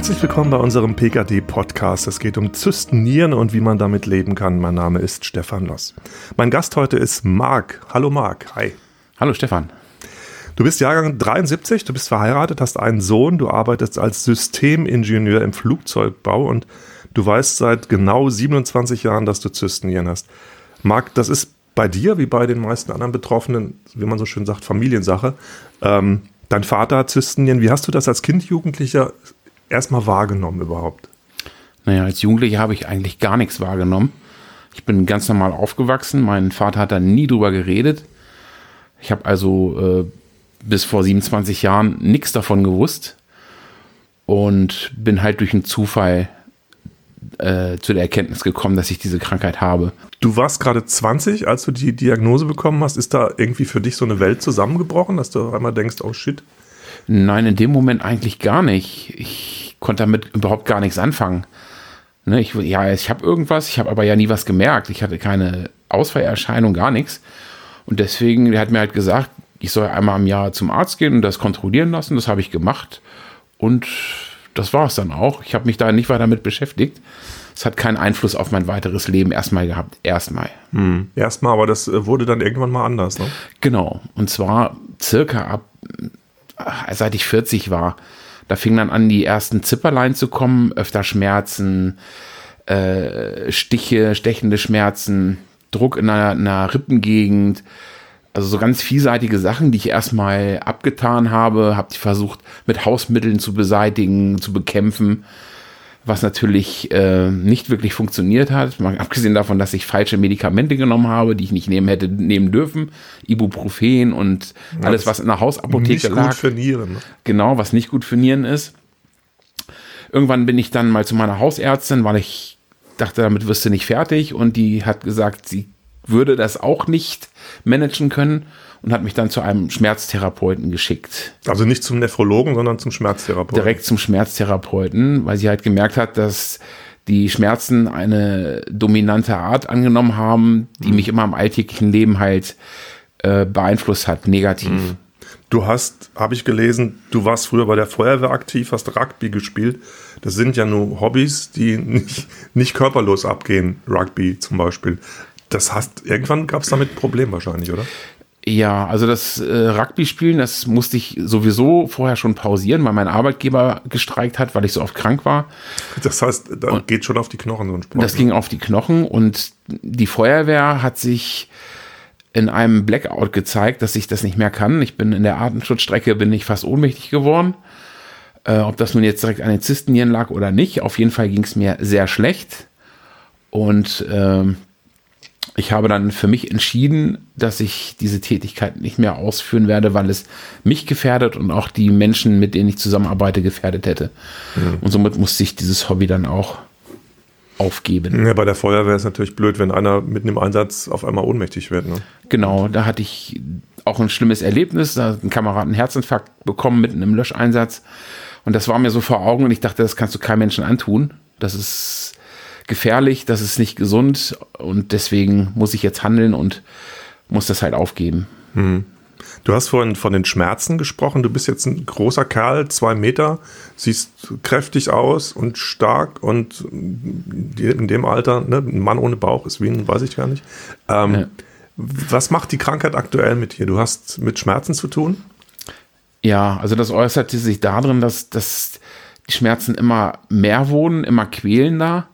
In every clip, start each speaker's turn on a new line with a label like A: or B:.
A: Herzlich willkommen bei unserem PKD-Podcast. Es geht um Zystennieren und wie man damit leben kann. Mein Name ist Stefan Loss. Mein Gast heute ist Marc. Hallo Marc. Hi.
B: Hallo Stefan.
A: Du bist Jahrgang 73, du bist verheiratet, hast einen Sohn, du arbeitest als Systemingenieur im Flugzeugbau und du weißt seit genau 27 Jahren, dass du Zystennieren hast. Marc, das ist bei dir, wie bei den meisten anderen Betroffenen, wie man so schön sagt, Familiensache. Ähm, dein Vater hat Zystennieren. Wie hast du das als Kind, Jugendlicher erstmal wahrgenommen überhaupt?
B: Naja, als Jugendlicher habe ich eigentlich gar nichts wahrgenommen. Ich bin ganz normal aufgewachsen. Mein Vater hat da nie drüber geredet. Ich habe also äh, bis vor 27 Jahren nichts davon gewusst und bin halt durch einen Zufall äh, zu der Erkenntnis gekommen, dass ich diese Krankheit habe.
A: Du warst gerade 20, als du die Diagnose bekommen hast. Ist da irgendwie für dich so eine Welt zusammengebrochen, dass du einmal denkst, oh shit?
B: Nein, in dem Moment eigentlich gar nicht. Ich konnte damit überhaupt gar nichts anfangen. Ne, ich, ja, ich habe irgendwas, ich habe aber ja nie was gemerkt. Ich hatte keine Ausfallerscheinung, gar nichts. Und deswegen, der hat mir halt gesagt, ich soll einmal im Jahr zum Arzt gehen und das kontrollieren lassen. Das habe ich gemacht. Und das war es dann auch. Ich habe mich da nicht weiter damit beschäftigt. Es hat keinen Einfluss auf mein weiteres Leben erstmal gehabt. Erstmal.
A: Hm. Erstmal, aber das äh, wurde dann irgendwann mal anders, ne?
B: Genau. Und zwar circa ab, seit ich 40 war. Da fing dann an, die ersten Zipperlein zu kommen, öfter Schmerzen, äh, Stiche, stechende Schmerzen, Druck in einer, einer Rippengegend, also so ganz vielseitige Sachen, die ich erstmal abgetan habe, habe ich versucht mit Hausmitteln zu beseitigen, zu bekämpfen, was natürlich äh, nicht wirklich funktioniert hat. Mal abgesehen davon, dass ich falsche Medikamente genommen habe, die ich nicht nehmen hätte nehmen dürfen, Ibuprofen und ja, alles, was in der Hausapotheke nicht lag. Nicht gut
A: für Nieren. Ne?
B: Genau, was nicht gut für Nieren ist. Irgendwann bin ich dann mal zu meiner Hausärztin, weil ich dachte, damit wirst du nicht fertig und die hat gesagt, sie würde das auch nicht managen können und hat mich dann zu einem Schmerztherapeuten geschickt.
A: Also nicht zum Nephrologen, sondern zum Schmerztherapeuten.
B: Direkt zum Schmerztherapeuten, weil sie halt gemerkt hat, dass die Schmerzen eine dominante Art angenommen haben, die mhm. mich immer im alltäglichen Leben halt äh, beeinflusst hat, negativ. Mhm.
A: Du hast, habe ich gelesen, du warst früher bei der Feuerwehr aktiv, hast Rugby gespielt. Das sind ja nur Hobbys, die nicht, nicht körperlos abgehen, Rugby zum Beispiel. Das heißt, irgendwann gab es damit ein Problem wahrscheinlich, oder?
B: Ja, also das äh, Rugby-Spielen, das musste ich sowieso vorher schon pausieren, weil mein Arbeitgeber gestreikt hat, weil ich so oft krank war.
A: Das heißt, da und geht schon auf die Knochen so
B: ein Sport. Das ne? ging auf die Knochen und die Feuerwehr hat sich in einem Blackout gezeigt, dass ich das nicht mehr kann. Ich bin in der Atemschutzstrecke, bin ich fast ohnmächtig geworden. Äh, ob das nun jetzt direkt an den Zystennieren lag oder nicht, auf jeden Fall ging es mir sehr schlecht. Und ähm, ich habe dann für mich entschieden, dass ich diese Tätigkeit nicht mehr ausführen werde, weil es mich gefährdet und auch die Menschen, mit denen ich zusammenarbeite, gefährdet hätte. Mhm. Und somit musste ich dieses Hobby dann auch aufgeben.
A: Ja, bei der Feuerwehr ist natürlich blöd, wenn einer mitten im Einsatz auf einmal ohnmächtig wird. Ne?
B: Genau, da hatte ich auch ein schlimmes Erlebnis. Da hat ein Kamerad einen Herzinfarkt bekommen mitten im Löscheinsatz. Und das war mir so vor Augen und ich dachte, das kannst du keinem Menschen antun. Das ist gefährlich, das ist nicht gesund und deswegen muss ich jetzt handeln und muss das halt aufgeben.
A: Mhm. Du hast vorhin von den Schmerzen gesprochen. Du bist jetzt ein großer Kerl, zwei Meter, siehst kräftig aus und stark und in dem Alter, ne, ein Mann ohne Bauch ist wie ein, weiß ich gar nicht. Ähm, ja. Was macht die Krankheit aktuell mit dir? Du hast mit Schmerzen zu tun?
B: Ja, also das äußerte sich darin, dass, dass die Schmerzen immer mehr wurden, immer quälender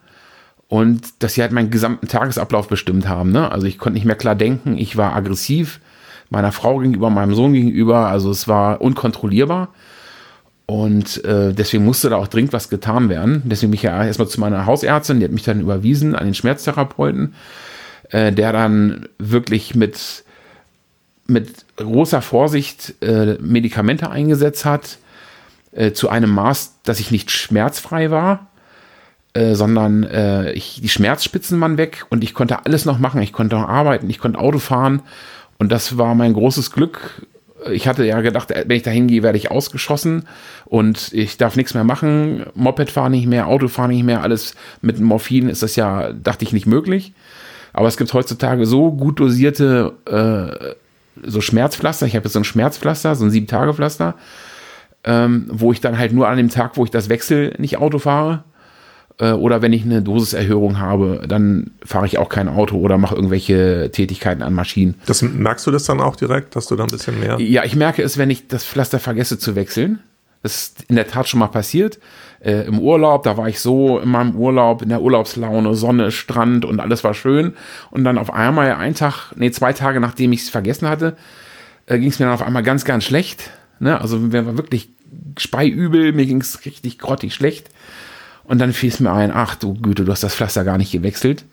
B: und dass sie halt meinen gesamten Tagesablauf bestimmt haben. Ne? Also ich konnte nicht mehr klar denken, ich war aggressiv, meiner Frau gegenüber, meinem Sohn gegenüber, also es war unkontrollierbar. Und äh, deswegen musste da auch dringend was getan werden. Deswegen bin ich ja erstmal zu meiner Hausärztin, die hat mich dann überwiesen an den Schmerztherapeuten, äh, der dann wirklich mit, mit großer Vorsicht äh, Medikamente eingesetzt hat, äh, zu einem Maß, dass ich nicht schmerzfrei war äh, sondern äh, ich, die Schmerzspitzen waren weg und ich konnte alles noch machen. Ich konnte noch arbeiten, ich konnte Auto fahren und das war mein großes Glück. Ich hatte ja gedacht, wenn ich da hingehe, werde ich ausgeschossen und ich darf nichts mehr machen. Moped fahren nicht mehr, Auto fahren nicht mehr, alles mit Morphin ist das ja, dachte ich, nicht möglich. Aber es gibt heutzutage so gut dosierte äh, so Schmerzpflaster. Ich habe jetzt so ein Schmerzpflaster, so ein Sieben-Tage-Pflaster, ähm, wo ich dann halt nur an dem Tag, wo ich das wechsel, nicht Auto fahre äh, oder wenn ich eine Dosiserhöhung habe, dann fahre ich auch kein Auto oder mache irgendwelche Tätigkeiten an Maschinen.
A: Das merkst du das dann auch direkt, dass du da ein bisschen mehr?
B: Ja, ich merke es, wenn ich das Pflaster vergesse zu wechseln. Das ist in der Tat schon mal passiert. Äh, Im Urlaub, da war ich so in meinem Urlaub, in der Urlaubslaune, Sonne, Strand und alles war schön. Und dann auf einmal, ein Tag, nee, zwei Tage nachdem ich es vergessen hatte, äh, ging es mir dann auf einmal ganz, ganz schlecht. Ne? Also mir war wirklich speiübel, mir ging es richtig grottig schlecht. Und dann fiel es mir ein, ach du Güte, du hast das Pflaster gar nicht gewechselt.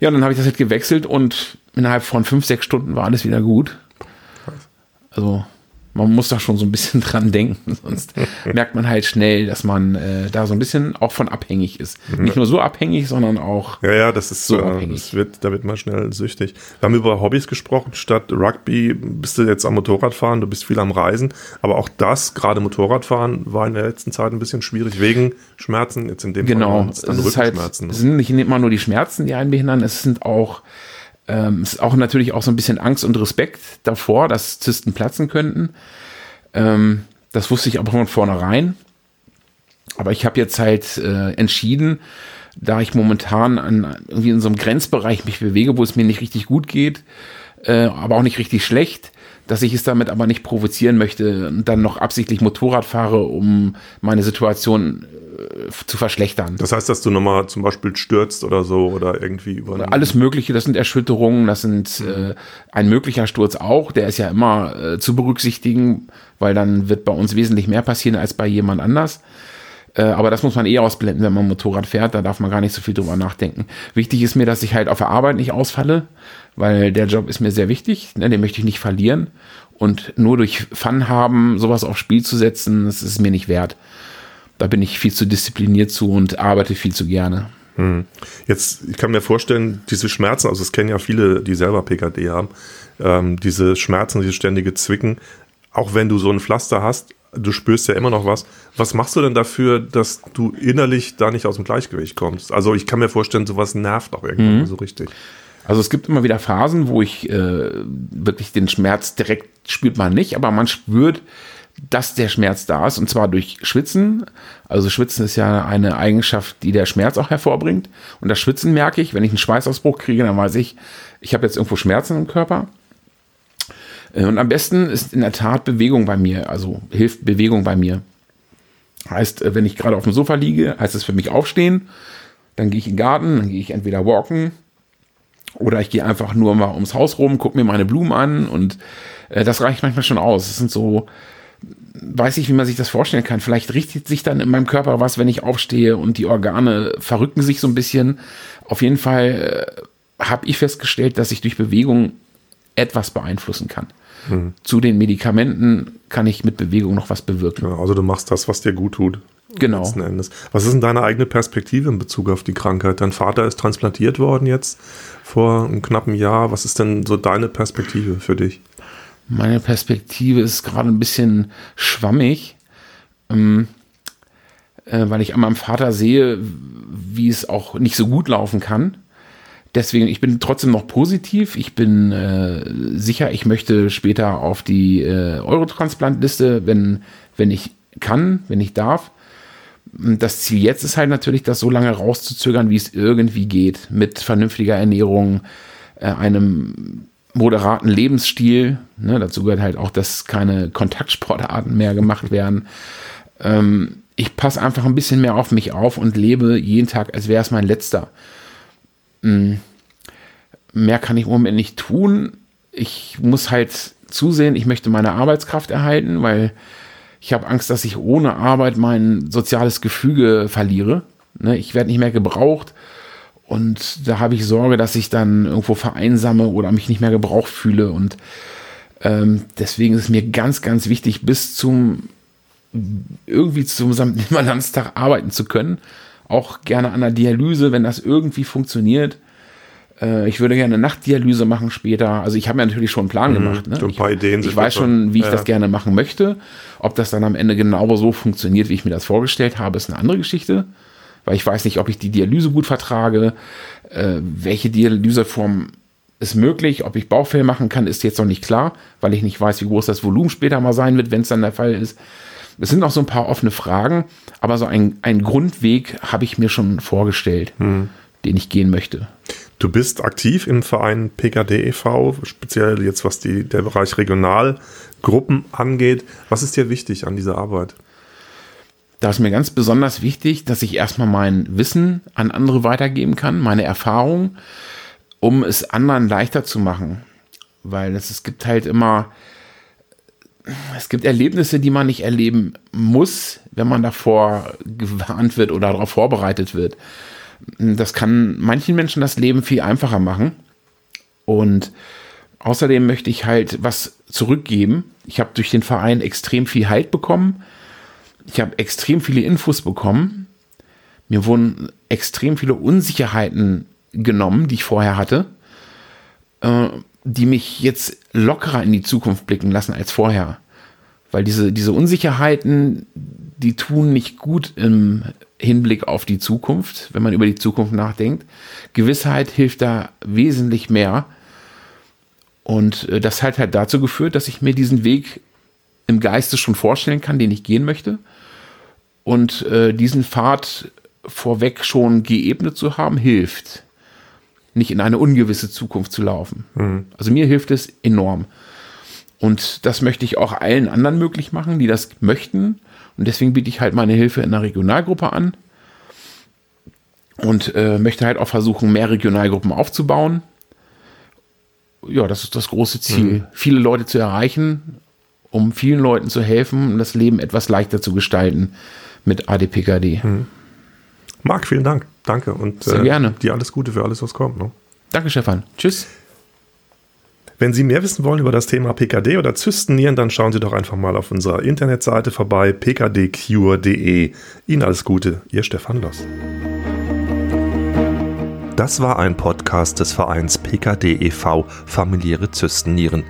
B: Ja, und dann habe ich das halt gewechselt und innerhalb von fünf, sechs Stunden war alles wieder gut. Also man muss da schon so ein bisschen dran denken, sonst merkt man halt schnell, dass man äh, da so ein bisschen auch von abhängig ist. Mhm. Nicht nur so abhängig, sondern auch.
A: Ja, ja, das ist so. Äh, das wird, da wird man schnell süchtig. Wir haben über Hobbys gesprochen. Statt Rugby bist du jetzt am Motorradfahren, du bist viel am Reisen. Aber auch das, gerade Motorradfahren, war in der letzten Zeit ein bisschen schwierig wegen Schmerzen. Jetzt in dem
B: genau. Fall es dann es Halt, es sind nicht immer nur die Schmerzen, die einen behindern, es sind auch ähm, ist auch natürlich auch so ein bisschen Angst und Respekt davor, dass Zysten platzen könnten. Ähm, das wusste ich aber von vornherein. Aber ich habe jetzt halt äh, entschieden, da ich momentan an, irgendwie in so einem Grenzbereich mich bewege, wo es mir nicht richtig gut geht, äh, aber auch nicht richtig schlecht, dass ich es damit aber nicht provozieren möchte und dann noch absichtlich Motorrad fahre, um meine Situation äh, zu verschlechtern.
A: Das heißt, dass du nochmal zum Beispiel stürzt oder so oder irgendwie über.
B: Alles Mögliche, das sind Erschütterungen, das sind äh, ein möglicher Sturz auch, der ist ja immer äh, zu berücksichtigen, weil dann wird bei uns wesentlich mehr passieren als bei jemand anders. Äh, aber das muss man eh ausblenden, wenn man Motorrad fährt. Da darf man gar nicht so viel drüber nachdenken. Wichtig ist mir, dass ich halt auf der Arbeit nicht ausfalle, weil der Job ist mir sehr wichtig. Ne, den möchte ich nicht verlieren. Und nur durch Fun haben, sowas aufs Spiel zu setzen, das ist mir nicht wert. Da bin ich viel zu diszipliniert zu und arbeite viel zu gerne.
A: Hm. Jetzt, ich kann mir vorstellen, diese Schmerzen, also es kennen ja viele, die selber PKD haben, ähm, diese Schmerzen, diese ständige Zwicken, auch wenn du so ein Pflaster hast, du spürst ja immer noch was. Was machst du denn dafür, dass du innerlich da nicht aus dem Gleichgewicht kommst? Also ich kann mir vorstellen, sowas nervt auch irgendwann mhm. so richtig.
B: Also es gibt immer wieder Phasen, wo ich äh, wirklich den Schmerz direkt spürt man nicht, aber man spürt, dass der Schmerz da ist und zwar durch Schwitzen. Also Schwitzen ist ja eine Eigenschaft, die der Schmerz auch hervorbringt. Und das Schwitzen merke ich, wenn ich einen Schweißausbruch kriege, dann weiß ich, ich habe jetzt irgendwo Schmerzen im Körper. Äh, und am besten ist in der Tat Bewegung bei mir, also hilft Bewegung bei mir. Heißt, äh, wenn ich gerade auf dem Sofa liege, heißt es für mich aufstehen, dann gehe ich in den Garten, dann gehe ich entweder walken oder ich gehe einfach nur mal ums Haus rum, gucke mir meine Blumen an und äh, das reicht manchmal schon aus. Es sind so, weiß ich, wie man sich das vorstellen kann. Vielleicht richtet sich dann in meinem Körper was, wenn ich aufstehe und die Organe verrücken sich so ein bisschen. Auf jeden Fall äh, habe ich festgestellt, dass ich durch Bewegung etwas beeinflussen kann. Mhm. Zu den Medikamenten kann ich mit Bewegung noch was bewirken.
A: Ja, also du machst das, was dir gut tut.
B: Genau.
A: Was ist denn deine eigene Perspektive in Bezug auf die Krankheit? Dein Vater ist transplantiert worden jetzt vor einem knappen Jahr. Was ist denn so deine Perspektive für dich?
B: Meine Perspektive ist gerade ein bisschen schwammig, ähm, äh, weil ich an meinem Vater sehe, wie es auch nicht so gut laufen kann deswegen, ich bin trotzdem noch positiv. Ich bin äh, sicher, ich möchte später auf die äh, Eurotransplantliste, wenn, wenn ich kann, wenn ich darf. Das Ziel jetzt ist halt natürlich, das so lange rauszuzögern, wie es irgendwie geht, mit vernünftiger Ernährung, äh, einem moderaten Lebensstil. Ne, dazu gehört halt auch, dass keine Kontaktsportarten mehr gemacht werden. Ähm, ich passe einfach ein bisschen mehr auf mich auf und lebe jeden Tag, als wäre es mein letzter. Hm. Mehr kann ich im Moment nicht tun. Ich muss halt zusehen, ich möchte meine Arbeitskraft erhalten, weil ich habe Angst, dass ich ohne Arbeit mein soziales Gefüge verliere. Ne, ich werde nicht mehr gebraucht und da habe ich Sorge, dass ich dann irgendwo vereinsame oder mich nicht mehr gebraucht fühle und ähm, deswegen ist es mir ganz, ganz wichtig, bis zum irgendwie zum Landstag arbeiten zu können auch gerne an der Dialyse, wenn das irgendwie funktioniert. Äh, ich würde gerne Nachtdialyse machen später. Also ich habe mir natürlich schon einen Plan mhm, gemacht. Ne?
A: So ein paar Ideen.
B: Ich, ich weiß schon, wie ich ja. das gerne machen möchte. Ob das dann am Ende genau so funktioniert, wie ich mir das vorgestellt habe, ist eine andere Geschichte. Weil ich weiß nicht, ob ich die Dialyse gut vertrage, äh, welche Dialyseform ist möglich. Ob ich Bauchfell machen kann, ist jetzt noch nicht klar, weil ich nicht weiß, wie groß das Volumen später mal sein wird, wenn es dann der Fall ist. Es sind noch so ein paar offene Fragen, aber so ein, ein Grundweg habe ich mir schon vorgestellt, hm. den ich gehen möchte.
A: Du bist aktiv im Verein PKD e.V., speziell jetzt was die, der Bereich Regionalgruppen angeht. Was ist dir wichtig an dieser Arbeit?
B: Da ist mir ganz besonders wichtig, dass ich erstmal mein Wissen an andere weitergeben kann, meine Erfahrung, um es anderen leichter zu machen. Weil es, es gibt halt immer, es gibt Erlebnisse, die man nicht erleben muss, wenn man davor gewarnt wird oder darauf vorbereitet wird. Das kann manchen Menschen das Leben viel einfacher machen. Und außerdem möchte ich halt was zurückgeben. Ich habe durch den Verein extrem viel Halt bekommen. Ich habe extrem viele Infos bekommen. Mir wurden extrem viele Unsicherheiten genommen, die ich vorher hatte, äh, die mich jetzt lockerer in die Zukunft blicken lassen als vorher. Weil diese, diese Unsicherheiten, die tun nicht gut im Hinblick auf die Zukunft, wenn man über die Zukunft nachdenkt. Gewissheit hilft da wesentlich mehr. Und äh, das hat halt dazu geführt, dass ich mir diesen Weg im Geiste schon vorstellen kann, den ich gehen möchte. Und äh, diesen Pfad vorweg schon geebnet zu haben, hilft. Nicht in eine ungewisse Zukunft zu laufen. Mhm. Also mir hilft es enorm. Und das möchte ich auch allen anderen möglich machen, die das möchten. Und deswegen biete ich halt meine Hilfe in einer Regionalgruppe an. Und äh, möchte halt auch versuchen, mehr Regionalgruppen aufzubauen. Ja, das ist das große Ziel. Mhm. Viele Leute zu erreichen, um vielen Leuten zu helfen, das Leben etwas leichter zu gestalten mit ADPKD. Mhm.
A: Marc, vielen Dank. Danke. Und
B: Sehr äh, gerne.
A: dir alles Gute für alles, was kommt. Ne?
B: Danke, Stefan. Tschüss.
A: Wenn Sie mehr wissen wollen über das Thema PKD oder Zystennieren, dann schauen Sie doch einfach mal auf unserer Internetseite vorbei, pkdcure.de. Ihnen alles Gute, Ihr Stefan Loss. Das war ein Podcast des Vereins PKD e.V. Familiäre Zystennieren.